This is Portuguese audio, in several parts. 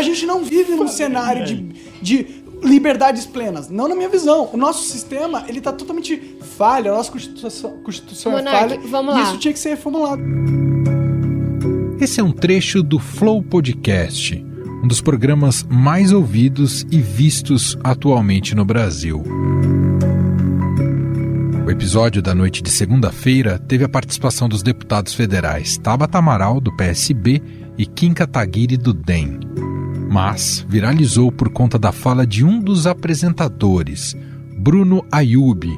a gente não vive num cenário de, de liberdades plenas. Não na minha visão. O nosso sistema, ele tá totalmente falho. A nossa Constituição, Constituição é Monark, falha. vamos e lá. isso tinha que ser reformulado. Esse é um trecho do Flow Podcast, um dos programas mais ouvidos e vistos atualmente no Brasil. O episódio da noite de segunda-feira teve a participação dos deputados federais Tabata Amaral, do PSB, e Kim Kataguiri, do DEM. Mas viralizou por conta da fala de um dos apresentadores, Bruno Ayub,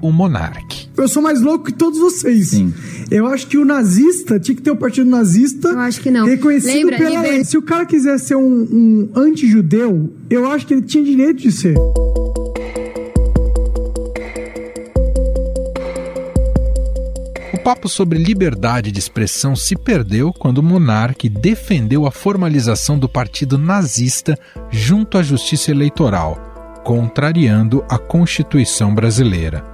o Monarque. Eu sou mais louco que todos vocês. Sim. Eu acho que o nazista tinha que ter o partido nazista Eu acho que não. reconhecido Lembra, pela lei. Se o cara quiser ser um, um anti-judeu, eu acho que ele tinha direito de ser. Papo sobre liberdade de expressão se perdeu quando o monarca defendeu a formalização do partido nazista junto à Justiça Eleitoral, contrariando a Constituição brasileira.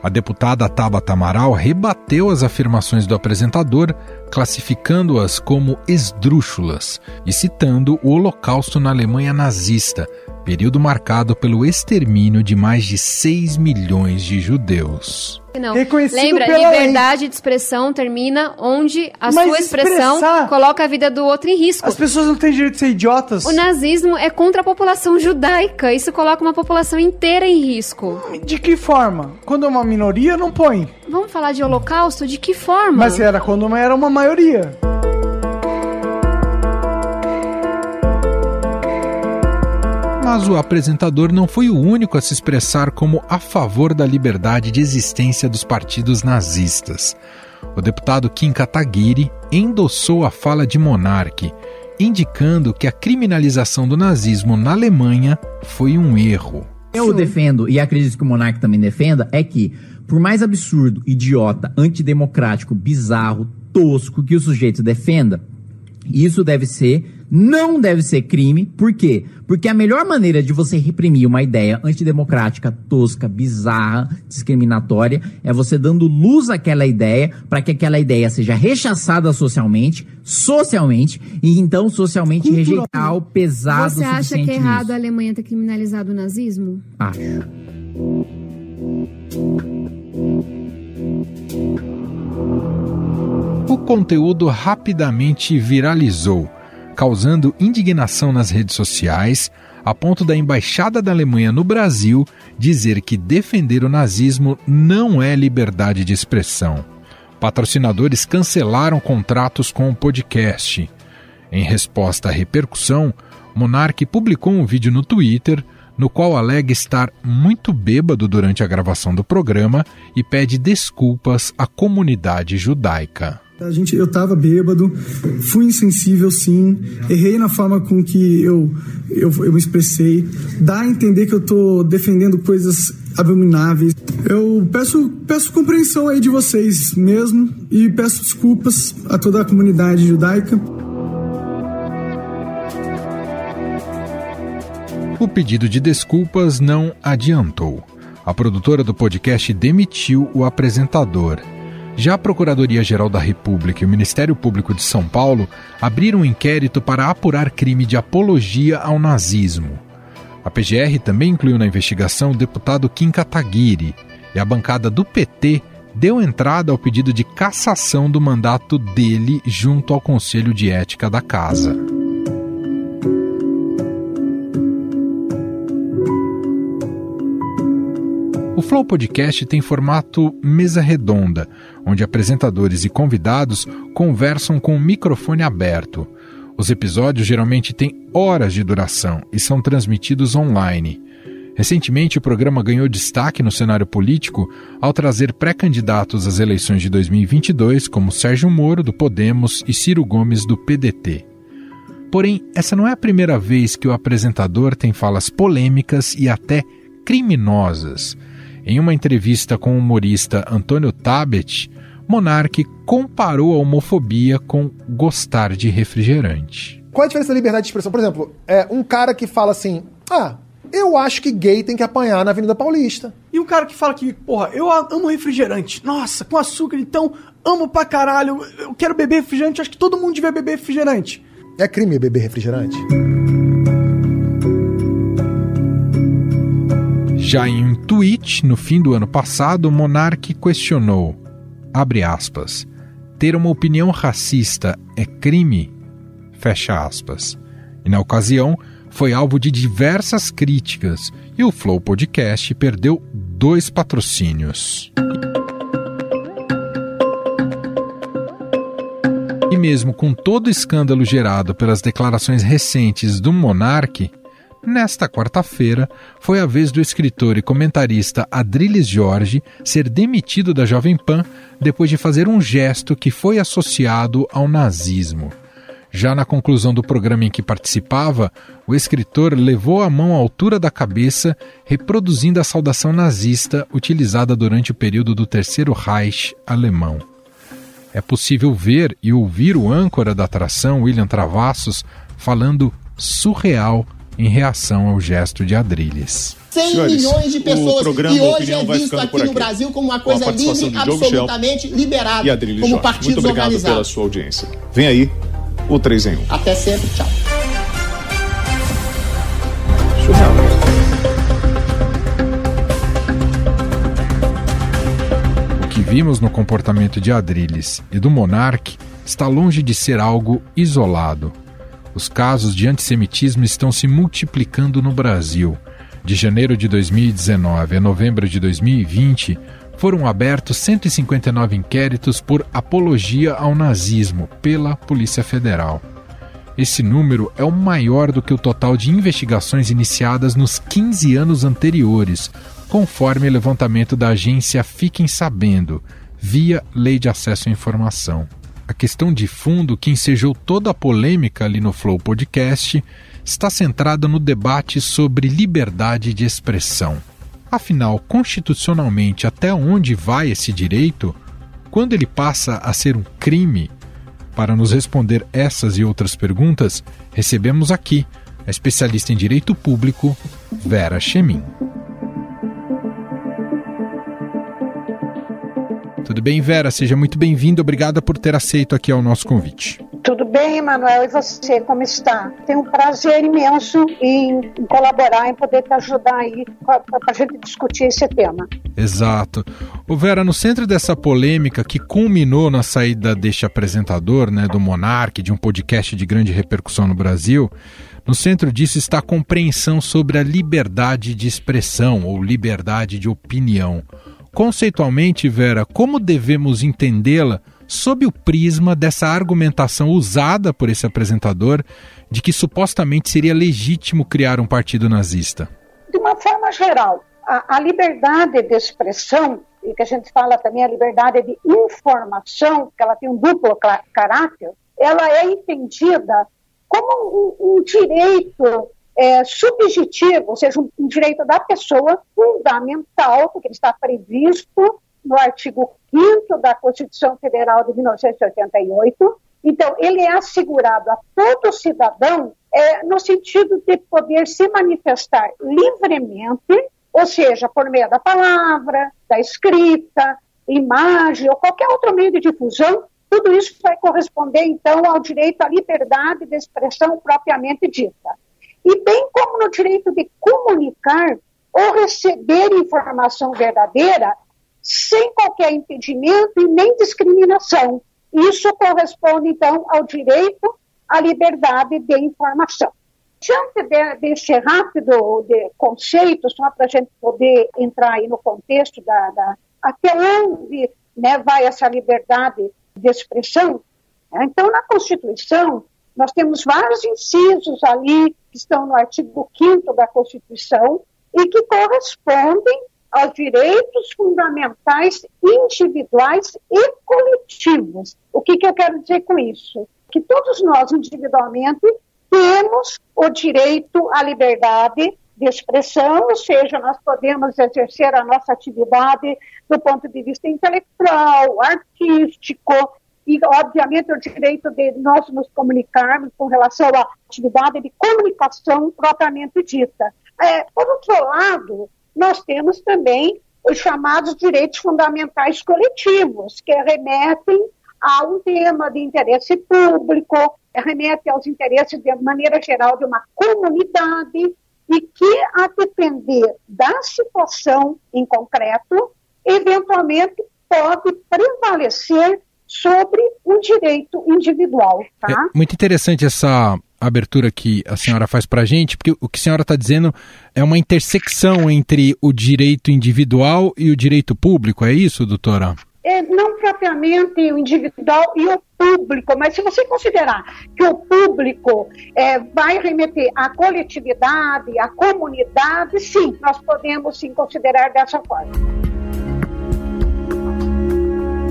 A deputada Tabata Amaral rebateu as afirmações do apresentador, classificando-as como esdrúxulas e citando o Holocausto na Alemanha nazista, período marcado pelo extermínio de mais de 6 milhões de judeus. Não. Lembra, pela lei. liberdade de expressão termina onde a Mas sua expressão expressar- coloca a vida do outro em risco. As pessoas não têm direito de ser idiotas. O nazismo é contra a população judaica. Isso coloca uma população inteira em risco. De que forma? Quando é uma minoria, não põe. Vamos falar de holocausto? De que forma? Mas era quando era uma maioria. Mas o apresentador não foi o único a se expressar como a favor da liberdade de existência dos partidos nazistas. O deputado Kim Kataguiri endossou a fala de Monarque, indicando que a criminalização do nazismo na Alemanha foi um erro. Eu defendo, e acredito que o Monark também defenda, é que, por mais absurdo, idiota, antidemocrático, bizarro, tosco que o sujeito defenda, isso deve ser, não deve ser crime. Por quê? Porque a melhor maneira de você reprimir uma ideia antidemocrática, tosca, bizarra, discriminatória, é você dando luz àquela ideia para que aquela ideia seja rechaçada socialmente, socialmente, e então socialmente rejeitar o pesado Você acha que suficiente é errado nisso. a Alemanha ter criminalizado o nazismo? Acho. O conteúdo rapidamente viralizou, causando indignação nas redes sociais, a ponto da embaixada da Alemanha no Brasil dizer que defender o nazismo não é liberdade de expressão. Patrocinadores cancelaram contratos com o podcast. Em resposta à repercussão, Monark publicou um vídeo no Twitter no qual alega estar muito bêbado durante a gravação do programa e pede desculpas à comunidade judaica. A gente, eu tava bêbado, fui insensível sim, errei na forma com que eu, eu, eu me expressei, dá a entender que eu tô defendendo coisas abomináveis. Eu peço, peço compreensão aí de vocês mesmo e peço desculpas a toda a comunidade judaica. O pedido de desculpas não adiantou. A produtora do podcast demitiu o apresentador. Já a Procuradoria-Geral da República e o Ministério Público de São Paulo abriram um inquérito para apurar crime de apologia ao nazismo. A PGR também incluiu na investigação o deputado Kim Kataguiri, e a bancada do PT deu entrada ao pedido de cassação do mandato dele junto ao Conselho de Ética da Casa. O Flow Podcast tem formato mesa redonda, onde apresentadores e convidados conversam com o microfone aberto. Os episódios geralmente têm horas de duração e são transmitidos online. Recentemente, o programa ganhou destaque no cenário político ao trazer pré-candidatos às eleições de 2022, como Sérgio Moro, do Podemos, e Ciro Gomes, do PDT. Porém, essa não é a primeira vez que o apresentador tem falas polêmicas e até criminosas. Em uma entrevista com o humorista Antônio Tabet, Monark comparou a homofobia com gostar de refrigerante. Qual a diferença da liberdade de expressão? Por exemplo, é um cara que fala assim: ah, eu acho que gay tem que apanhar na Avenida Paulista. E um cara que fala que, porra, eu amo refrigerante. Nossa, com açúcar, então, amo pra caralho. Eu quero beber refrigerante, acho que todo mundo devia beber refrigerante. É crime beber refrigerante? Já em um tweet, no fim do ano passado, Monark questionou, abre aspas, ter uma opinião racista é crime? Fecha aspas. E na ocasião, foi alvo de diversas críticas e o Flow Podcast perdeu dois patrocínios. E mesmo com todo o escândalo gerado pelas declarações recentes do Monark, nesta quarta-feira foi a vez do escritor e comentarista Adriles Jorge ser demitido da Jovem Pan depois de fazer um gesto que foi associado ao nazismo. Já na conclusão do programa em que participava, o escritor levou a mão à altura da cabeça, reproduzindo a saudação nazista utilizada durante o período do Terceiro Reich alemão. É possível ver e ouvir o âncora da atração, William Travassos, falando surreal em reação ao gesto de Adrilles. 100 Senhores, milhões de o pessoas programa e hoje é visto aqui por no aqui. Brasil como uma coisa livre, absolutamente liberada, E como Jorge. partidos Muito obrigado pela organizados. sua audiência. Vem aí o 3 em 1. Até sempre, tchau. O que vimos no comportamento de Adrilles e do Monark está longe de ser algo isolado. Os casos de antissemitismo estão se multiplicando no Brasil. De janeiro de 2019 a novembro de 2020, foram abertos 159 inquéritos por apologia ao nazismo pela Polícia Federal. Esse número é o maior do que o total de investigações iniciadas nos 15 anos anteriores, conforme levantamento da agência Fiquem Sabendo, via Lei de Acesso à Informação. A questão de fundo que ensejou toda a polêmica ali no Flow Podcast está centrada no debate sobre liberdade de expressão. Afinal, constitucionalmente, até onde vai esse direito? Quando ele passa a ser um crime? Para nos responder essas e outras perguntas, recebemos aqui a especialista em direito público, Vera Chemin. Tudo bem, Vera? Seja muito bem-vinda. Obrigada por ter aceito aqui ao nosso convite. Tudo bem, Emanuel? E você, como está? Tenho um prazer imenso em colaborar, em poder te ajudar aí para a gente discutir esse tema. Exato. O Vera, no centro dessa polêmica que culminou na saída deste apresentador, né, do Monark, de um podcast de grande repercussão no Brasil, no centro disso está a compreensão sobre a liberdade de expressão ou liberdade de opinião. Conceitualmente, Vera, como devemos entendê-la sob o prisma dessa argumentação usada por esse apresentador de que supostamente seria legítimo criar um partido nazista? De uma forma geral, a, a liberdade de expressão, e que a gente fala também a liberdade de informação, que ela tem um duplo caráter, ela é entendida como um, um direito é, subjetivo, ou seja, um, direito da pessoa fundamental, porque ele está previsto no artigo 5 da Constituição Federal de 1988. Então, ele é assegurado a todo cidadão é, no sentido de poder se manifestar livremente, ou seja, por meio da palavra, da escrita, imagem ou qualquer outro meio de difusão, tudo isso vai corresponder, então, ao direito à liberdade de expressão propriamente dita. E bem como no direito de comunicar ou receber informação verdadeira sem qualquer impedimento e nem discriminação. Isso corresponde, então, ao direito à liberdade de informação. Diante de, desse rápido de conceito, só para a gente poder entrar aí no contexto da, da até onde né, vai essa liberdade de expressão, né? então, na Constituição, nós temos vários incisos ali que estão no artigo 5 da Constituição e que correspondem aos direitos fundamentais individuais e coletivos. O que, que eu quero dizer com isso? Que todos nós, individualmente, temos o direito à liberdade de expressão, ou seja, nós podemos exercer a nossa atividade do ponto de vista intelectual, artístico, e, obviamente, o direito de nós nos comunicarmos com relação à atividade de comunicação propriamente dita. É, por outro lado, nós temos também os chamados direitos fundamentais coletivos, que remetem a um tema de interesse público, remete aos interesses, de maneira geral, de uma comunidade e que, a depender da situação em concreto, eventualmente pode prevalecer sobre um direito individual. Tá? É muito interessante essa abertura que a senhora faz para a gente, porque o que a senhora está dizendo é uma intersecção entre o direito individual e o direito público, é isso, doutora? É, não propriamente o individual e o público, mas se você considerar que o público é, vai remeter à coletividade, à comunidade, sim, nós podemos sim considerar dessa forma.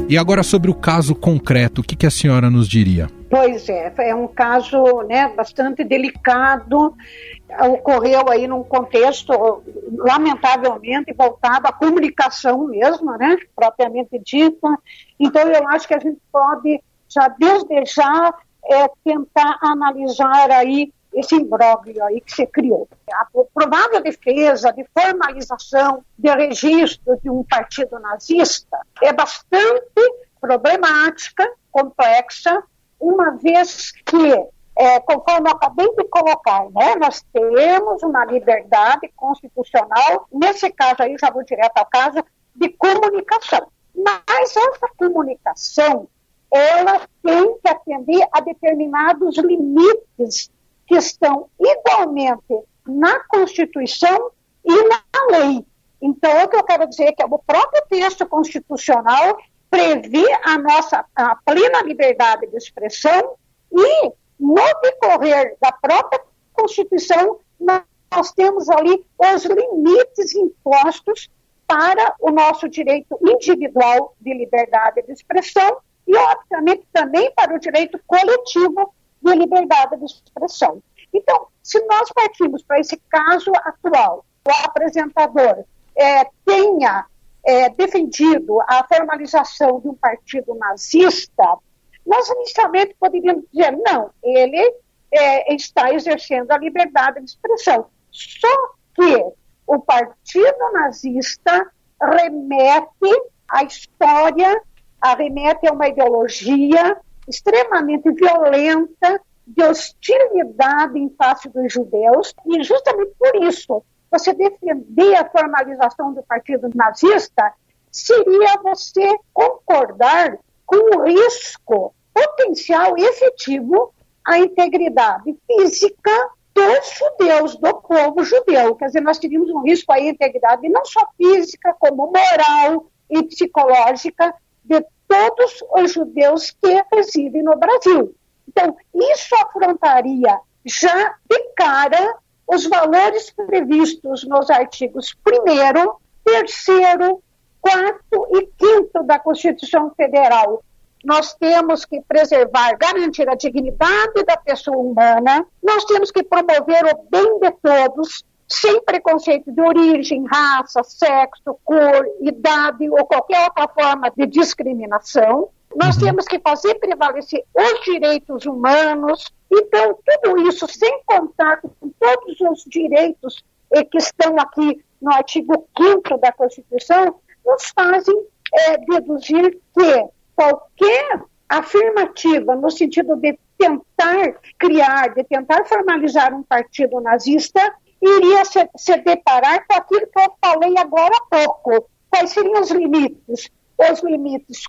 E agora sobre o caso concreto, o que, que a senhora nos diria? Pois é, é um caso né, bastante delicado, ocorreu aí num contexto lamentavelmente voltado à comunicação mesmo, né, propriamente dita. Então eu acho que a gente pode já desde já é, tentar analisar aí esse imbróglio aí que se criou. A provável defesa de formalização de registro de um partido nazista é bastante problemática, complexa, uma vez que, é, conforme eu acabei de colocar, né, nós temos uma liberdade constitucional, nesse caso aí, já vou direto ao caso, de comunicação. Mas essa comunicação, ela tem que atender a determinados limites que estão igualmente na Constituição e na lei. Então, o que eu quero dizer é que o próprio texto constitucional prevê a nossa a plena liberdade de expressão e, no decorrer da própria Constituição, nós temos ali os limites impostos para o nosso direito individual de liberdade de expressão e, obviamente, também para o direito coletivo de liberdade de expressão. Então, se nós partimos para esse caso atual, o apresentador é, tenha é, defendido a formalização de um partido nazista, nós inicialmente poderíamos dizer, não, ele é, está exercendo a liberdade de expressão. Só que o partido nazista remete à história, remete a uma ideologia extremamente violenta de hostilidade em face dos judeus, e justamente por isso você defender a formalização do partido nazista seria você concordar com o risco potencial e efetivo à integridade física dos judeus, do povo judeu. Quer dizer, nós teríamos um risco à integridade não só física, como moral e psicológica de todos os judeus que residem no Brasil. Então, isso afrontaria já de cara os valores previstos nos artigos 1, 3, 4 e 5 da Constituição Federal. Nós temos que preservar, garantir a dignidade da pessoa humana, nós temos que promover o bem de todos, sem preconceito de origem, raça, sexo, cor, idade ou qualquer outra forma de discriminação. Nós uhum. temos que fazer prevalecer os direitos humanos. Então, tudo isso, sem contar com todos os direitos que estão aqui no artigo 5 da Constituição, nos fazem é, deduzir que qualquer afirmativa no sentido de tentar criar, de tentar formalizar um partido nazista, iria se, se deparar com aquilo que eu falei agora há pouco. Quais seriam os limites? os limites,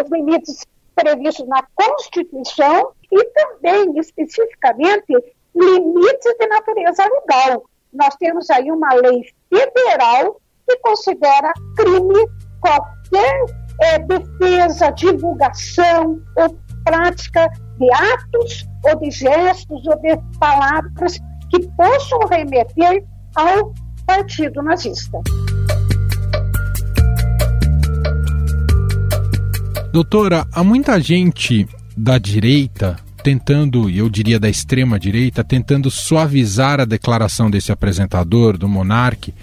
os limites previstos na Constituição e também, especificamente, limites de natureza legal. Nós temos aí uma lei federal que considera crime qualquer é, defesa, divulgação ou prática de atos ou de gestos ou de palavras que possam remeter ao partido nazista. Doutora, há muita gente da direita tentando, e eu diria da extrema direita, tentando suavizar a declaração desse apresentador, do Monarque,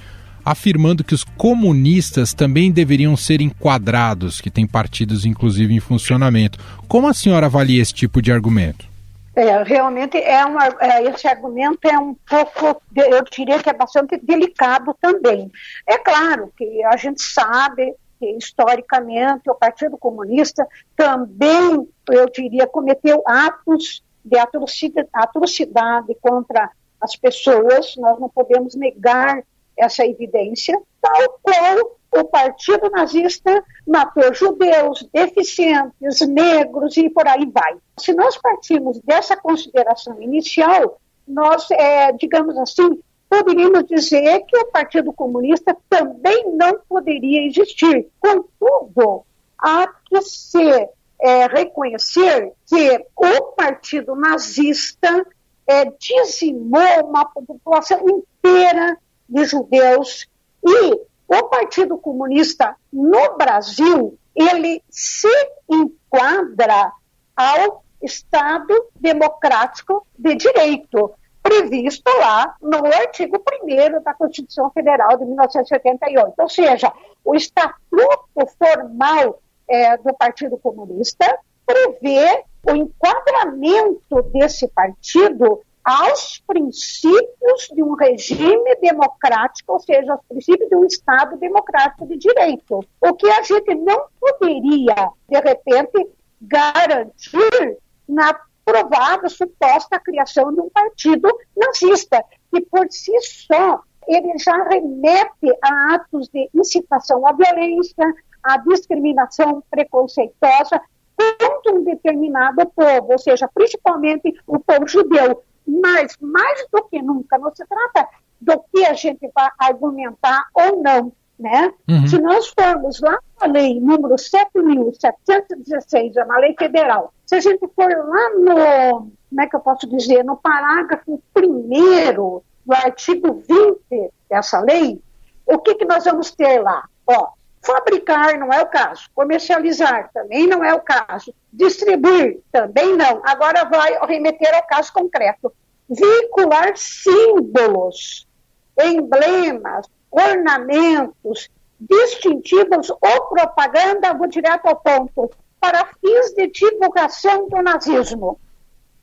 afirmando que os comunistas também deveriam ser enquadrados, que tem partidos inclusive em funcionamento. Como a senhora avalia esse tipo de argumento? É, realmente é uma, é, esse argumento é um pouco, eu diria que é bastante delicado também. É claro que a gente sabe porque historicamente o Partido Comunista também, eu diria, cometeu atos de atrocidade, atrocidade contra as pessoas, nós não podemos negar essa evidência, tal qual o Partido Nazista matou judeus, deficientes, negros e por aí vai. Se nós partimos dessa consideração inicial, nós, é, digamos assim, poderíamos dizer que o Partido Comunista também não poderia existir. Contudo, há que se é, reconhecer que o Partido Nazista é, dizimou uma população inteira de judeus e o Partido Comunista no Brasil ele se enquadra ao Estado democrático de direito previsto lá no artigo 1 da Constituição Federal de 1988. Ou seja, o estatuto formal é, do Partido Comunista prevê o enquadramento desse partido aos princípios de um regime democrático, ou seja, aos princípios de um Estado democrático de direito. O que a gente não poderia, de repente, garantir na provada suposta criação de um partido nazista, que por si só ele já remete a atos de incitação à violência, à discriminação preconceituosa contra um determinado povo, ou seja, principalmente o povo judeu. Mas, mais do que nunca, não se trata do que a gente vai argumentar ou não. Né? Uhum. Se nós formos lá na lei número 7.716, é uma lei federal, se a gente for lá no, como é que eu posso dizer, no parágrafo primeiro do artigo 20 dessa lei, o que, que nós vamos ter lá? Ó, fabricar não é o caso, comercializar também não é o caso, distribuir também não. Agora vai remeter ao caso concreto. Veicular símbolos, emblemas, ornamentos, distintivos ou propaganda, vou direto ao ponto, para fins de divulgação do nazismo.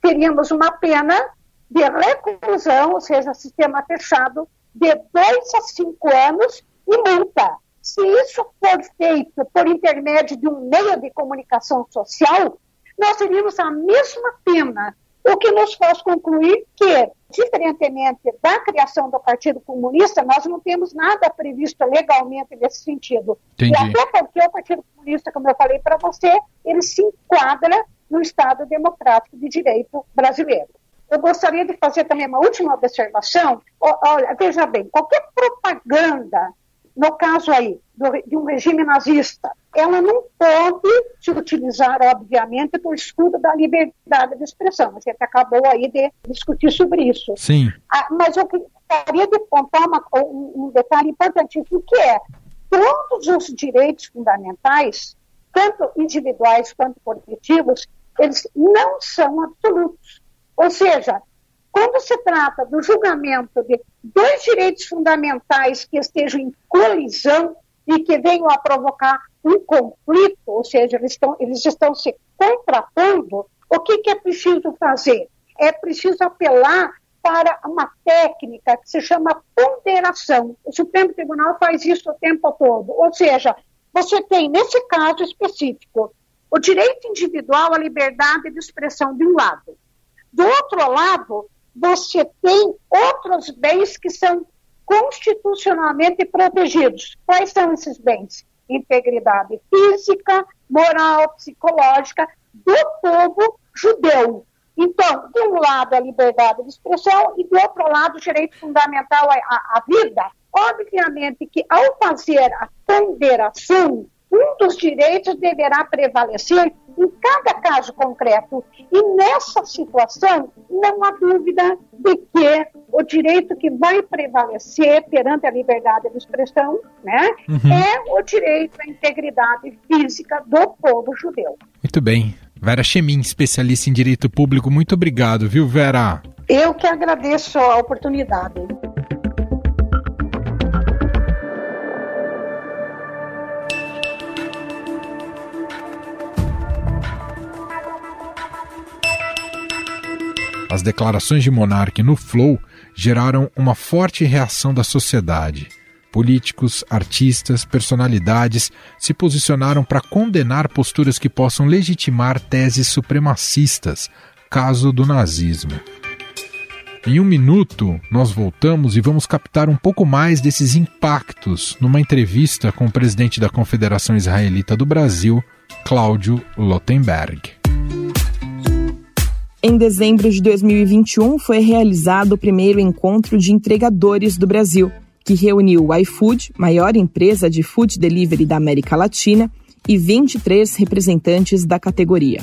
Teríamos uma pena de reclusão, ou seja, sistema fechado, de dois a cinco anos e multa. Se isso for feito por intermédio de um meio de comunicação social, nós teríamos a mesma pena o que nos faz concluir que, diferentemente da criação do Partido Comunista, nós não temos nada previsto legalmente nesse sentido. Entendi. E até porque o Partido Comunista, como eu falei para você, ele se enquadra no Estado Democrático de Direito brasileiro. Eu gostaria de fazer também uma última observação. Olha, veja bem, qualquer propaganda no caso aí do, de um regime nazista, ela não pode se utilizar, obviamente, por escudo da liberdade de expressão. A gente acabou aí de discutir sobre isso. Sim. Ah, mas eu gostaria de apontar uma, um, um detalhe importantíssimo, que é todos os direitos fundamentais, tanto individuais quanto coletivos, eles não são absolutos. Ou seja, quando se trata do julgamento de dois direitos fundamentais que estejam em colisão e que venham a provocar um conflito, ou seja, eles estão, eles estão se contrapondo, o que, que é preciso fazer? É preciso apelar para uma técnica que se chama ponderação. O Supremo Tribunal faz isso o tempo todo. Ou seja, você tem, nesse caso específico, o direito individual à liberdade de expressão de um lado. Do outro lado, você tem outros bens que são constitucionalmente protegidos. Quais são esses bens? Integridade física, moral, psicológica do povo judeu. Então, de um lado a liberdade de expressão e do outro lado o direito fundamental à, vida. Obviamente que ao fazer a ponderação um dos direitos deverá prevalecer em cada caso concreto. E nessa situação, não há dúvida de que o direito que vai prevalecer perante a liberdade de expressão né, uhum. é o direito à integridade física do povo judeu. Muito bem. Vera Chemin, especialista em direito público, muito obrigado, viu, Vera? Eu que agradeço a oportunidade. As declarações de Monarque no Flow geraram uma forte reação da sociedade. Políticos, artistas, personalidades se posicionaram para condenar posturas que possam legitimar teses supremacistas, caso do nazismo. Em um minuto, nós voltamos e vamos captar um pouco mais desses impactos numa entrevista com o presidente da Confederação Israelita do Brasil, Cláudio Lottenberg. Em dezembro de 2021, foi realizado o primeiro encontro de entregadores do Brasil que reuniu o iFood, maior empresa de food delivery da América Latina, e 23 representantes da categoria.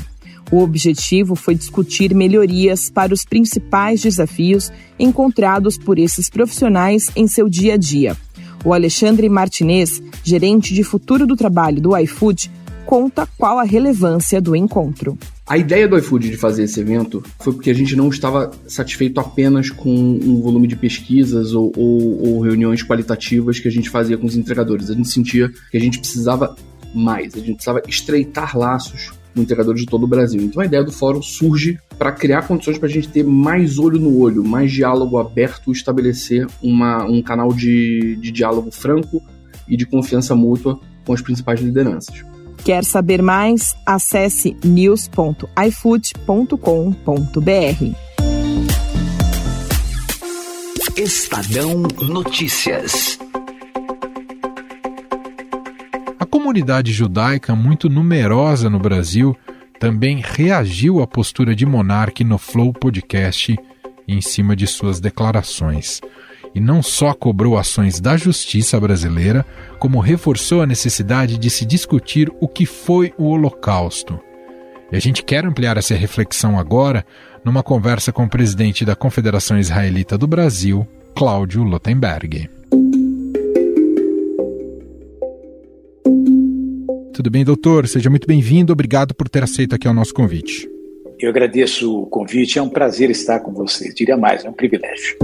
O objetivo foi discutir melhorias para os principais desafios encontrados por esses profissionais em seu dia a dia. O Alexandre Martinez, gerente de futuro do trabalho do iFood, conta qual a relevância do encontro. A ideia do iFood de fazer esse evento foi porque a gente não estava satisfeito apenas com um volume de pesquisas ou, ou, ou, reuniões qualitativas que a gente fazia com os entregadores. A gente sentia que a gente precisava mais, a gente precisava estreitar laços com entregadores de todo o Brasil. Então a ideia do fórum surge para criar condições para a gente ter mais olho no olho, mais diálogo aberto, estabelecer uma, um canal de, de diálogo franco e de confiança mútua com as principais lideranças. Quer saber mais? Acesse news.ifood.com.br. Estadão Notícias. A comunidade judaica, muito numerosa no Brasil, também reagiu à postura de Monarque no Flow Podcast em cima de suas declarações e não só cobrou ações da justiça brasileira, como reforçou a necessidade de se discutir o que foi o Holocausto. E a gente quer ampliar essa reflexão agora numa conversa com o presidente da Confederação Israelita do Brasil, Cláudio Lotenberg. Tudo bem, doutor? Seja muito bem-vindo. Obrigado por ter aceito aqui o nosso convite. Eu agradeço o convite. É um prazer estar com você. Diria mais, é um privilégio.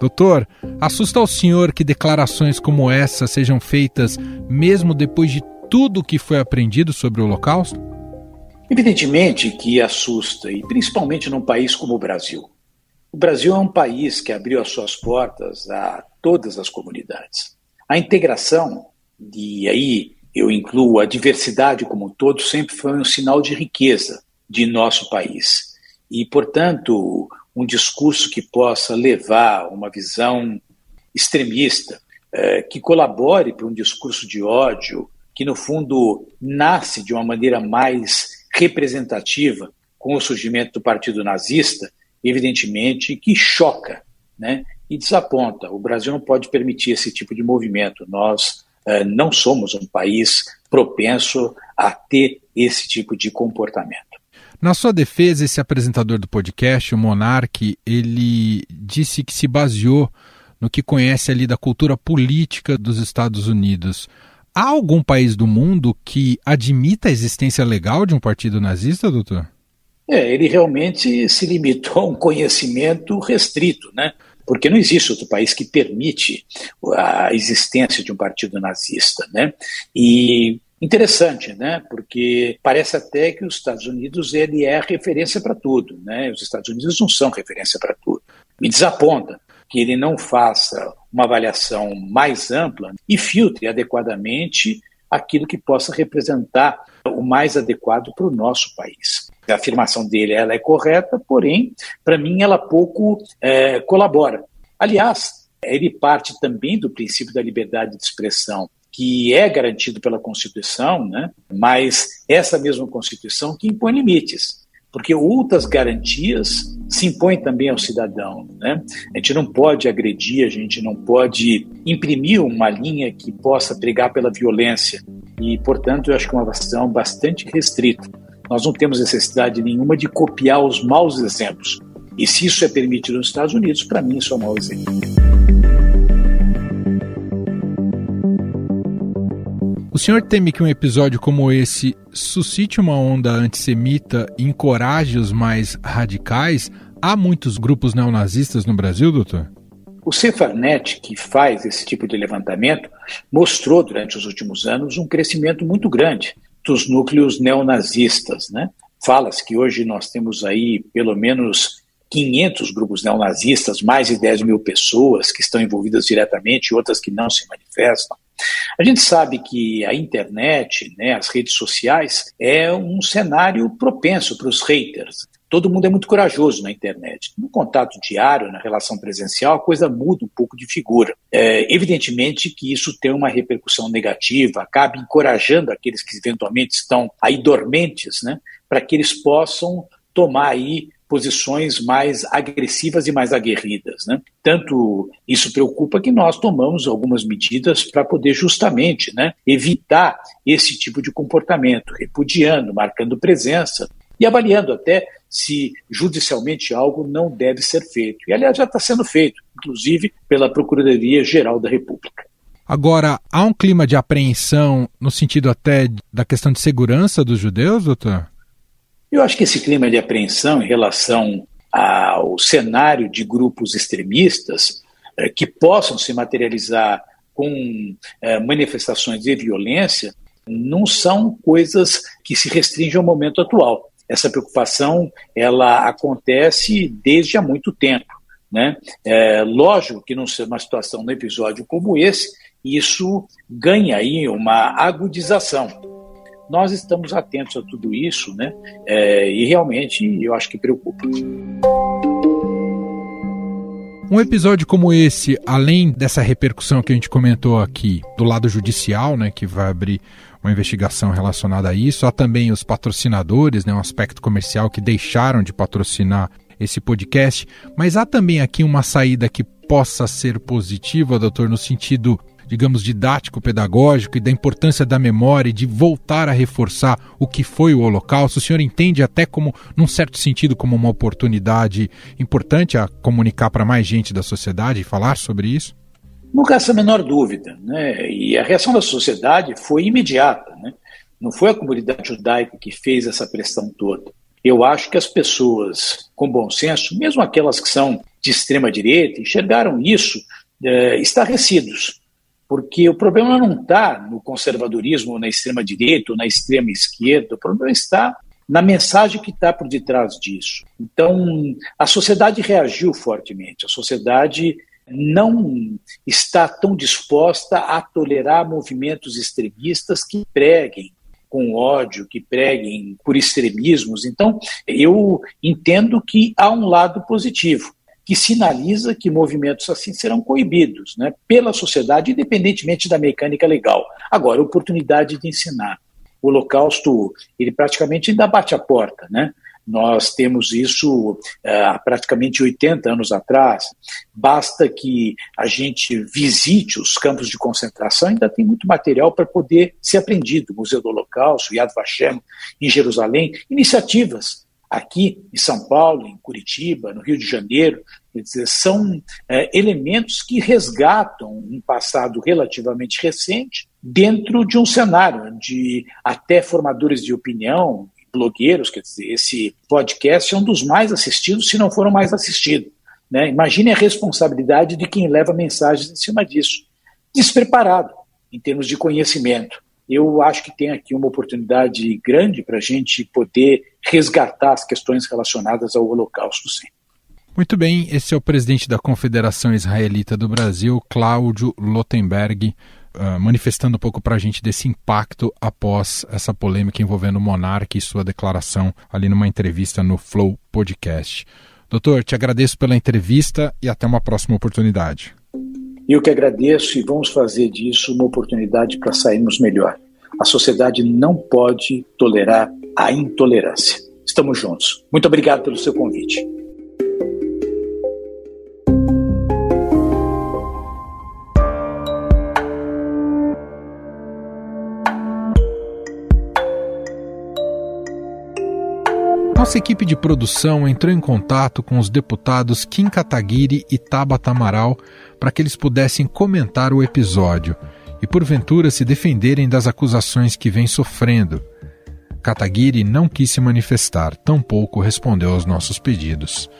Doutor, assusta o senhor que declarações como essa sejam feitas mesmo depois de tudo que foi aprendido sobre o Holocausto? Evidentemente que assusta, e principalmente num país como o Brasil. O Brasil é um país que abriu as suas portas a todas as comunidades. A integração, e aí eu incluo a diversidade como um todo, sempre foi um sinal de riqueza de nosso país. E, portanto, um discurso que possa levar uma visão extremista, é, que colabore para um discurso de ódio, que no fundo nasce de uma maneira mais representativa com o surgimento do Partido Nazista, evidentemente que choca né, e desaponta. O Brasil não pode permitir esse tipo de movimento. Nós é, não somos um país propenso a ter esse tipo de comportamento. Na sua defesa, esse apresentador do podcast, o Monarque, ele disse que se baseou no que conhece ali da cultura política dos Estados Unidos. Há algum país do mundo que admita a existência legal de um partido nazista, doutor? É, ele realmente se limitou a um conhecimento restrito, né? Porque não existe outro país que permite a existência de um partido nazista, né? E Interessante, né? Porque parece até que os Estados Unidos ele é referência para tudo, né? Os Estados Unidos não são referência para tudo. Me desaponta que ele não faça uma avaliação mais ampla e filtre adequadamente aquilo que possa representar o mais adequado para o nosso país. A afirmação dele ela é correta, porém, para mim, ela pouco é, colabora. Aliás, ele parte também do princípio da liberdade de expressão que é garantido pela Constituição, né? mas essa mesma Constituição que impõe limites, porque outras garantias se impõem também ao cidadão. Né? A gente não pode agredir, a gente não pode imprimir uma linha que possa pregar pela violência, e, portanto, eu acho que é uma questão bastante restrita. Nós não temos necessidade nenhuma de copiar os maus exemplos. E se isso é permitido nos Estados Unidos, para mim isso é um mau exemplo. O senhor teme que um episódio como esse suscite uma onda antissemita e encoraje os mais radicais? Há muitos grupos neonazistas no Brasil, doutor? O Cefarnet, que faz esse tipo de levantamento, mostrou durante os últimos anos um crescimento muito grande dos núcleos neonazistas. Né? Fala-se que hoje nós temos aí pelo menos 500 grupos neonazistas, mais de 10 mil pessoas que estão envolvidas diretamente e outras que não se manifestam. A gente sabe que a internet, né, as redes sociais, é um cenário propenso para os haters. Todo mundo é muito corajoso na internet. No contato diário, na relação presencial, a coisa muda um pouco de figura. É, evidentemente que isso tem uma repercussão negativa, acaba encorajando aqueles que eventualmente estão aí dormentes, né, para que eles possam tomar aí posições mais agressivas e mais aguerridas. Né? Tanto isso preocupa que nós tomamos algumas medidas para poder justamente né, evitar esse tipo de comportamento, repudiando, marcando presença e avaliando até se judicialmente algo não deve ser feito. E, aliás, já está sendo feito, inclusive pela Procuradoria-Geral da República. Agora, há um clima de apreensão no sentido até da questão de segurança dos judeus, doutor? Eu acho que esse clima de apreensão em relação ao cenário de grupos extremistas eh, que possam se materializar com eh, manifestações de violência não são coisas que se restringem ao momento atual. Essa preocupação ela acontece desde há muito tempo. Né? É, lógico que numa situação, num episódio como esse, isso ganha aí uma agudização nós estamos atentos a tudo isso, né? É, e realmente eu acho que preocupa. Um episódio como esse, além dessa repercussão que a gente comentou aqui do lado judicial, né, que vai abrir uma investigação relacionada a isso, há também os patrocinadores, né, um aspecto comercial que deixaram de patrocinar esse podcast, mas há também aqui uma saída que possa ser positiva, doutor, no sentido digamos, didático-pedagógico e da importância da memória e de voltar a reforçar o que foi o Holocausto? O senhor entende até como, num certo sentido, como uma oportunidade importante a comunicar para mais gente da sociedade e falar sobre isso? Nunca essa menor dúvida. Né? E a reação da sociedade foi imediata. Né? Não foi a comunidade judaica que fez essa pressão toda. Eu acho que as pessoas com bom senso, mesmo aquelas que são de extrema direita, enxergaram isso é, estarrecidos porque o problema não está no conservadorismo, na extrema-direita na extrema-esquerda, o problema está na mensagem que está por detrás disso. Então, a sociedade reagiu fortemente, a sociedade não está tão disposta a tolerar movimentos extremistas que preguem com ódio, que preguem por extremismos. Então, eu entendo que há um lado positivo que sinaliza que movimentos assim serão coibidos né, pela sociedade, independentemente da mecânica legal. Agora, oportunidade de ensinar. O Holocausto, ele praticamente ainda bate a porta, né? Nós temos isso eh, há praticamente 80 anos atrás. Basta que a gente visite os campos de concentração, ainda tem muito material para poder ser aprendido. Museu do Holocausto, Yad Vashem, em Jerusalém, iniciativas aqui em São Paulo, em Curitiba, no Rio de Janeiro, quer dizer, são é, elementos que resgatam um passado relativamente recente dentro de um cenário de até formadores de opinião, blogueiros, quer dizer, esse podcast é um dos mais assistidos, se não for o mais assistido. Né? Imagine a responsabilidade de quem leva mensagens em cima disso. Despreparado em termos de conhecimento eu acho que tem aqui uma oportunidade grande para a gente poder resgatar as questões relacionadas ao Holocausto, sim. Muito bem, esse é o presidente da Confederação Israelita do Brasil, Cláudio Lotenberg, uh, manifestando um pouco para a gente desse impacto após essa polêmica envolvendo o Monark e sua declaração ali numa entrevista no Flow Podcast. Doutor, te agradeço pela entrevista e até uma próxima oportunidade. Eu que agradeço e vamos fazer disso uma oportunidade para sairmos melhor. A sociedade não pode tolerar a intolerância. Estamos juntos. Muito obrigado pelo seu convite. Nossa equipe de produção entrou em contato com os deputados Kim Kataguiri e Tabata Amaral para que eles pudessem comentar o episódio e, porventura, se defenderem das acusações que vem sofrendo. Kataguiri não quis se manifestar, tampouco respondeu aos nossos pedidos.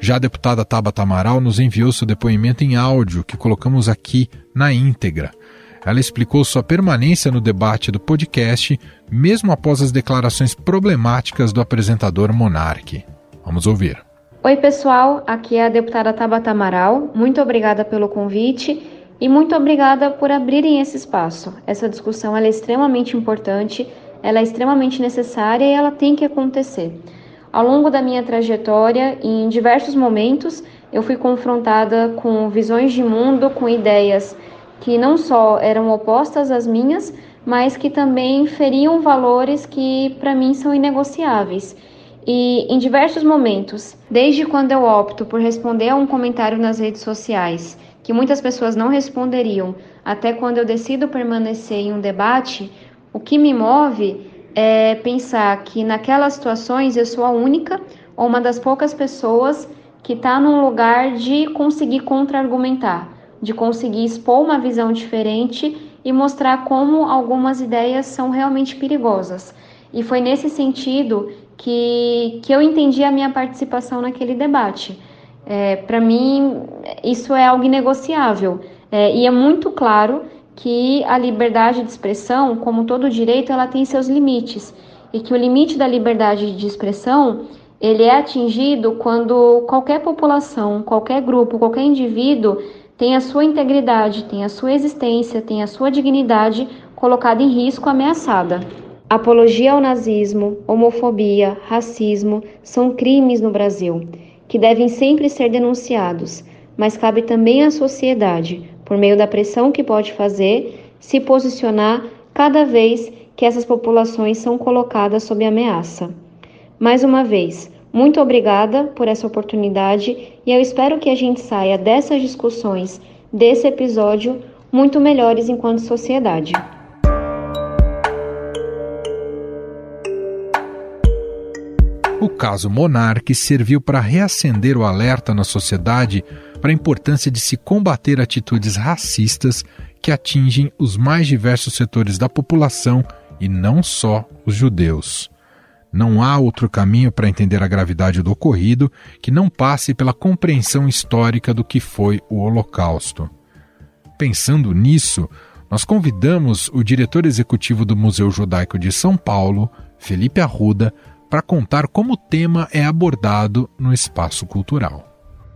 Já a deputada Tabata Amaral nos enviou seu depoimento em áudio, que colocamos aqui na íntegra. Ela explicou sua permanência no debate do podcast, mesmo após as declarações problemáticas do apresentador Monarque. Vamos ouvir. Oi, pessoal, aqui é a deputada Tabata Amaral. Muito obrigada pelo convite e muito obrigada por abrirem esse espaço. Essa discussão é extremamente importante, ela é extremamente necessária e ela tem que acontecer. Ao longo da minha trajetória, em diversos momentos, eu fui confrontada com visões de mundo, com ideias que não só eram opostas às minhas, mas que também feriam valores que para mim são inegociáveis. E em diversos momentos, desde quando eu opto por responder a um comentário nas redes sociais, que muitas pessoas não responderiam, até quando eu decido permanecer em um debate, o que me move é pensar que naquelas situações eu sou a única ou uma das poucas pessoas que está num lugar de conseguir contra-argumentar, de conseguir expor uma visão diferente e mostrar como algumas ideias são realmente perigosas. E foi nesse sentido que, que eu entendi a minha participação naquele debate. É, Para mim, isso é algo inegociável. É, e é muito claro que a liberdade de expressão, como todo direito, ela tem seus limites. E que o limite da liberdade de expressão ele é atingido quando qualquer população, qualquer grupo, qualquer indivíduo tem a sua integridade, tem a sua existência, tem a sua dignidade colocada em risco, ameaçada. Apologia ao nazismo, homofobia, racismo são crimes no Brasil que devem sempre ser denunciados, mas cabe também à sociedade, por meio da pressão que pode fazer, se posicionar cada vez que essas populações são colocadas sob ameaça. Mais uma vez, muito obrigada por essa oportunidade e eu espero que a gente saia dessas discussões, desse episódio, muito melhores enquanto sociedade. O caso Monarque serviu para reacender o alerta na sociedade para a importância de se combater atitudes racistas que atingem os mais diversos setores da população e não só os judeus. Não há outro caminho para entender a gravidade do ocorrido que não passe pela compreensão histórica do que foi o Holocausto. Pensando nisso, nós convidamos o diretor executivo do Museu Judaico de São Paulo, Felipe Arruda, para contar como o tema é abordado no espaço cultural.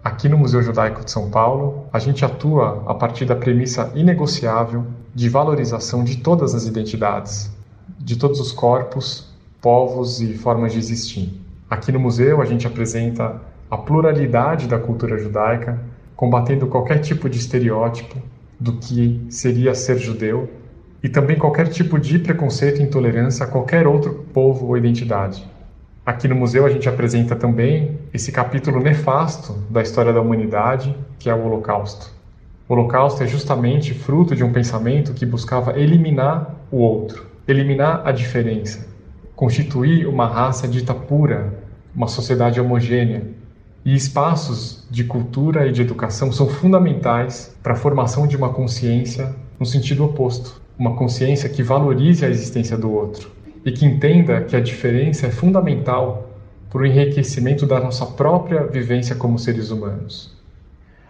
Aqui no Museu Judaico de São Paulo, a gente atua a partir da premissa inegociável de valorização de todas as identidades, de todos os corpos povos e formas de existir. Aqui no museu a gente apresenta a pluralidade da cultura judaica, combatendo qualquer tipo de estereótipo do que seria ser judeu e também qualquer tipo de preconceito e intolerância a qualquer outro povo ou identidade. Aqui no museu a gente apresenta também esse capítulo nefasto da história da humanidade, que é o Holocausto. O Holocausto é justamente fruto de um pensamento que buscava eliminar o outro, eliminar a diferença, constituir uma raça dita pura, uma sociedade homogênea. E espaços de cultura e de educação são fundamentais para a formação de uma consciência no sentido oposto, uma consciência que valorize a existência do outro e que entenda que a diferença é fundamental para o enriquecimento da nossa própria vivência como seres humanos.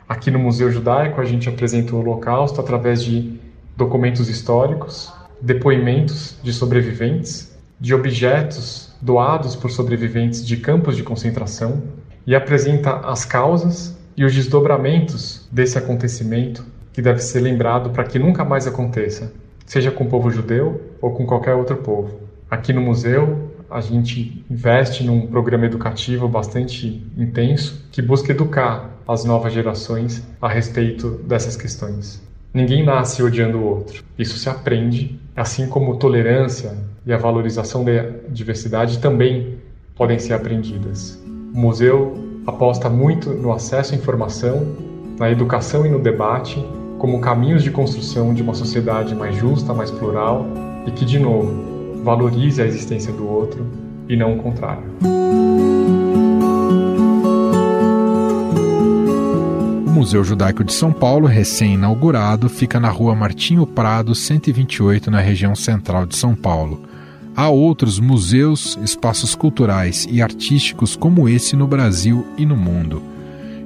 Aqui no Museu Judaico, a gente apresenta o Holocausto através de documentos históricos, depoimentos de sobreviventes de objetos doados por sobreviventes de campos de concentração e apresenta as causas e os desdobramentos desse acontecimento que deve ser lembrado para que nunca mais aconteça, seja com o povo judeu ou com qualquer outro povo. Aqui no museu, a gente investe num programa educativo bastante intenso que busca educar as novas gerações a respeito dessas questões. Ninguém nasce odiando o outro. Isso se aprende, assim como tolerância e a valorização da diversidade também podem ser aprendidas. O museu aposta muito no acesso à informação, na educação e no debate como caminhos de construção de uma sociedade mais justa, mais plural e que, de novo, valorize a existência do outro e não o contrário. Museu Judaico de São Paulo, recém-inaugurado, fica na rua Martinho Prado, 128, na região central de São Paulo. Há outros museus, espaços culturais e artísticos como esse no Brasil e no mundo.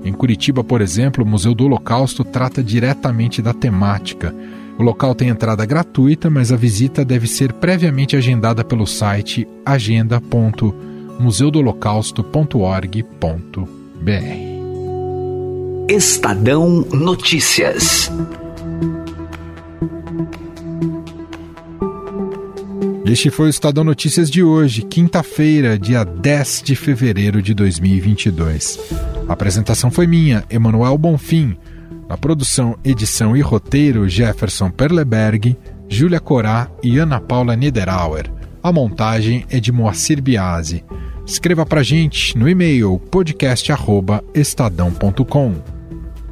Em Curitiba, por exemplo, o Museu do Holocausto trata diretamente da temática. O local tem entrada gratuita, mas a visita deve ser previamente agendada pelo site agenda.museudoholocausto.org.br. Estadão Notícias. Este foi o Estadão Notícias de hoje, quinta-feira, dia 10 de fevereiro de 2022. A apresentação foi minha, Emanuel Bonfim. Na produção, edição e roteiro, Jefferson Perleberg, Júlia Corá e Ana Paula Niederauer. A montagem é de Moacir Biasi. Escreva pra gente no e-mail podcast@estadão.com.